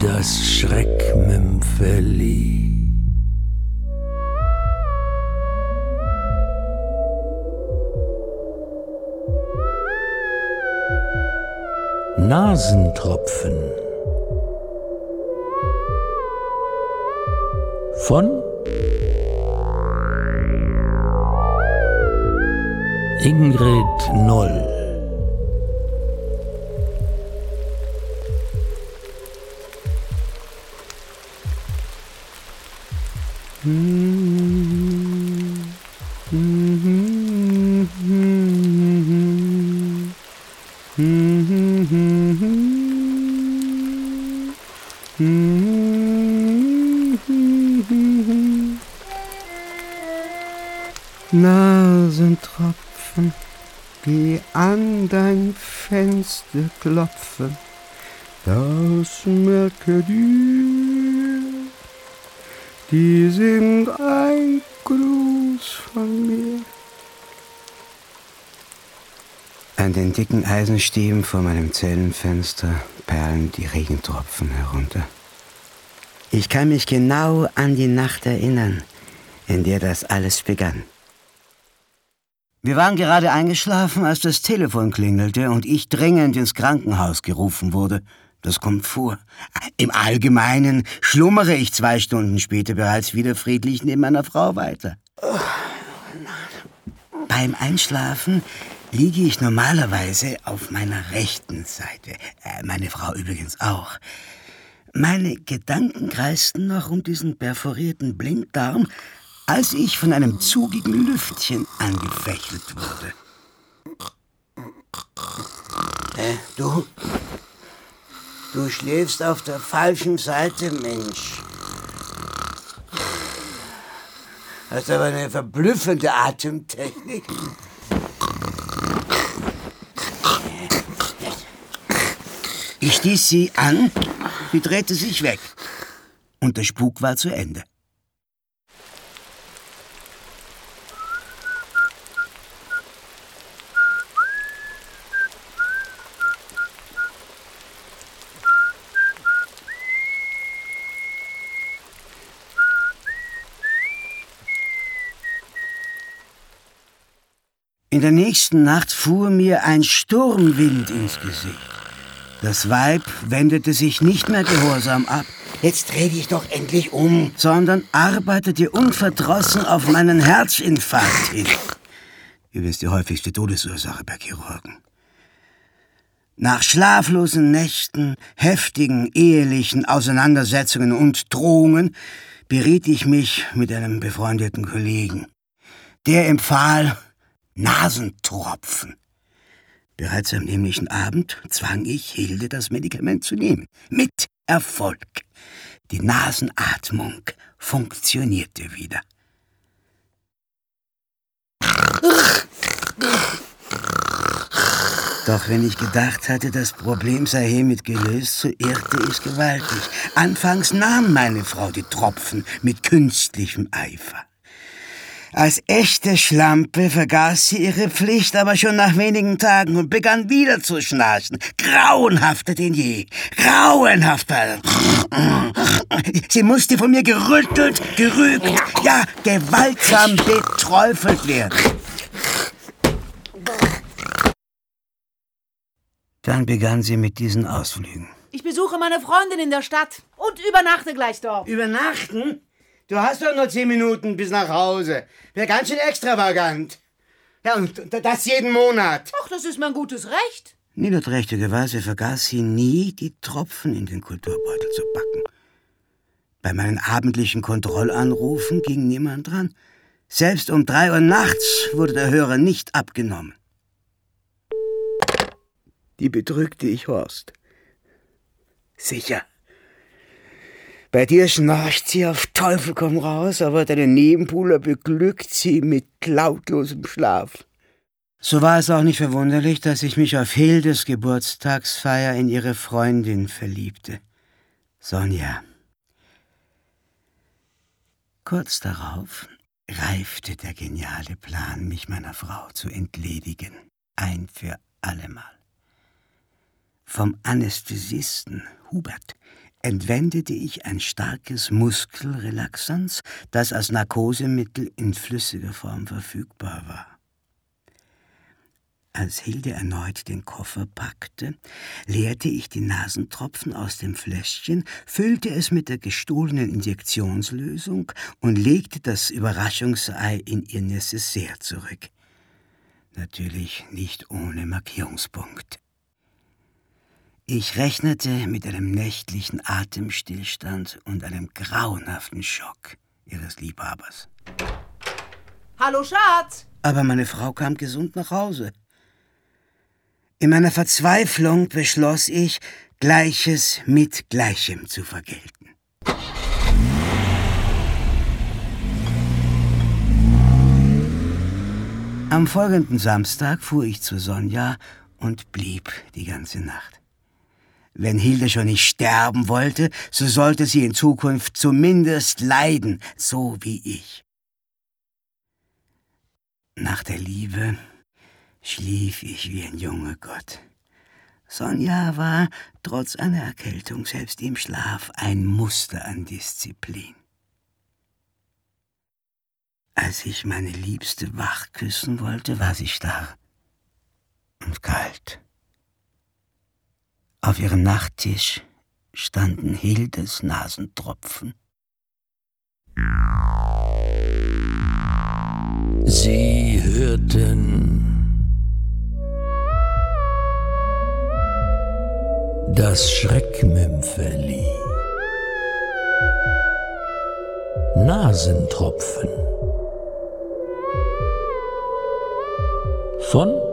das Schreckmümpfeli. Nasentropfen von Ingrid Noll Nasentropfen, die an dein Fenster klopfen, das merke dir, die sind ein Gruß von mir. An den dicken Eisenstäben vor meinem Zellenfenster perlen die Regentropfen herunter. Ich kann mich genau an die Nacht erinnern, in der das alles begann. Wir waren gerade eingeschlafen, als das Telefon klingelte und ich dringend ins Krankenhaus gerufen wurde. Das kommt vor. Im Allgemeinen schlummere ich zwei Stunden später bereits wieder friedlich neben meiner Frau weiter. Beim Einschlafen liege ich normalerweise auf meiner rechten Seite. Äh, meine Frau übrigens auch. Meine Gedanken kreisten noch um diesen perforierten Blinddarm, als ich von einem zugigen Lüftchen angefächelt wurde. Äh, du? Du schläfst auf der falschen Seite, Mensch. Hast aber eine verblüffende Atemtechnik. Ich stieß sie an, sie drehte sich weg. Und der Spuk war zu Ende. In der nächsten Nacht fuhr mir ein Sturmwind ins Gesicht. Das Weib wendete sich nicht mehr gehorsam ab. Jetzt dreh dich doch endlich um. Sondern arbeitete unverdrossen auf meinen Herzinfarkt hin. Übrigens die häufigste Todesursache bei Chirurgen. Nach schlaflosen Nächten, heftigen ehelichen Auseinandersetzungen und Drohungen beriet ich mich mit einem befreundeten Kollegen. Der empfahl Nasentropfen. Bereits am nämlichen Abend zwang ich Hilde, das Medikament zu nehmen. Mit Erfolg. Die Nasenatmung funktionierte wieder. Doch wenn ich gedacht hatte, das Problem sei hiermit gelöst, so irrte ich gewaltig. Anfangs nahm meine Frau die Tropfen mit künstlichem Eifer. Als echte Schlampe vergaß sie ihre Pflicht aber schon nach wenigen Tagen und begann wieder zu schnarchen. Grauenhafter denn je. Grauenhafter. Sie musste von mir gerüttelt, gerügt, ja, gewaltsam beträufelt werden. Dann begann sie mit diesen Ausflügen. Ich besuche meine Freundin in der Stadt und übernachte gleich dort. Übernachten? Du hast doch nur zehn Minuten bis nach Hause. Wäre ganz schön extravagant. Ja, und das jeden Monat. Ach, das ist mein gutes Recht. Niederträchtigerweise vergaß sie nie, die Tropfen in den Kulturbeutel zu packen. Bei meinen abendlichen Kontrollanrufen ging niemand dran. Selbst um drei Uhr nachts wurde der Hörer nicht abgenommen. Die bedrückte ich Horst. Sicher. Bei dir schnarcht sie auf Teufel komm raus, aber deine Nebenbuhler beglückt sie mit lautlosem Schlaf. So war es auch nicht verwunderlich, dass ich mich auf Hildes Geburtstagsfeier in ihre Freundin verliebte, Sonja. Kurz darauf reifte der geniale Plan, mich meiner Frau zu entledigen, ein für allemal. Vom Anästhesisten Hubert entwendete ich ein starkes Muskelrelaxanz, das als Narkosemittel in flüssiger Form verfügbar war. Als Hilde erneut den Koffer packte, leerte ich die Nasentropfen aus dem Fläschchen, füllte es mit der gestohlenen Injektionslösung und legte das Überraschungsei in ihr Necessaire zurück. Natürlich nicht ohne Markierungspunkt. Ich rechnete mit einem nächtlichen Atemstillstand und einem grauenhaften Schock ihres Liebhabers. Hallo, Schatz! Aber meine Frau kam gesund nach Hause. In meiner Verzweiflung beschloss ich, Gleiches mit Gleichem zu vergelten. Am folgenden Samstag fuhr ich zu Sonja und blieb die ganze Nacht. Wenn Hilde schon nicht sterben wollte, so sollte sie in Zukunft zumindest leiden, so wie ich. Nach der Liebe schlief ich wie ein junger Gott. Sonja war trotz einer Erkältung selbst im Schlaf ein Muster an Disziplin. Als ich meine Liebste wach küssen wollte, war sie starr und kalt. Auf ihrem Nachttisch standen Hildes Nasentropfen. Sie hörten das Schreckmümpfeli. Nasentropfen von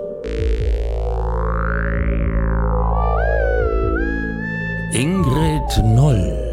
Ingrid Noll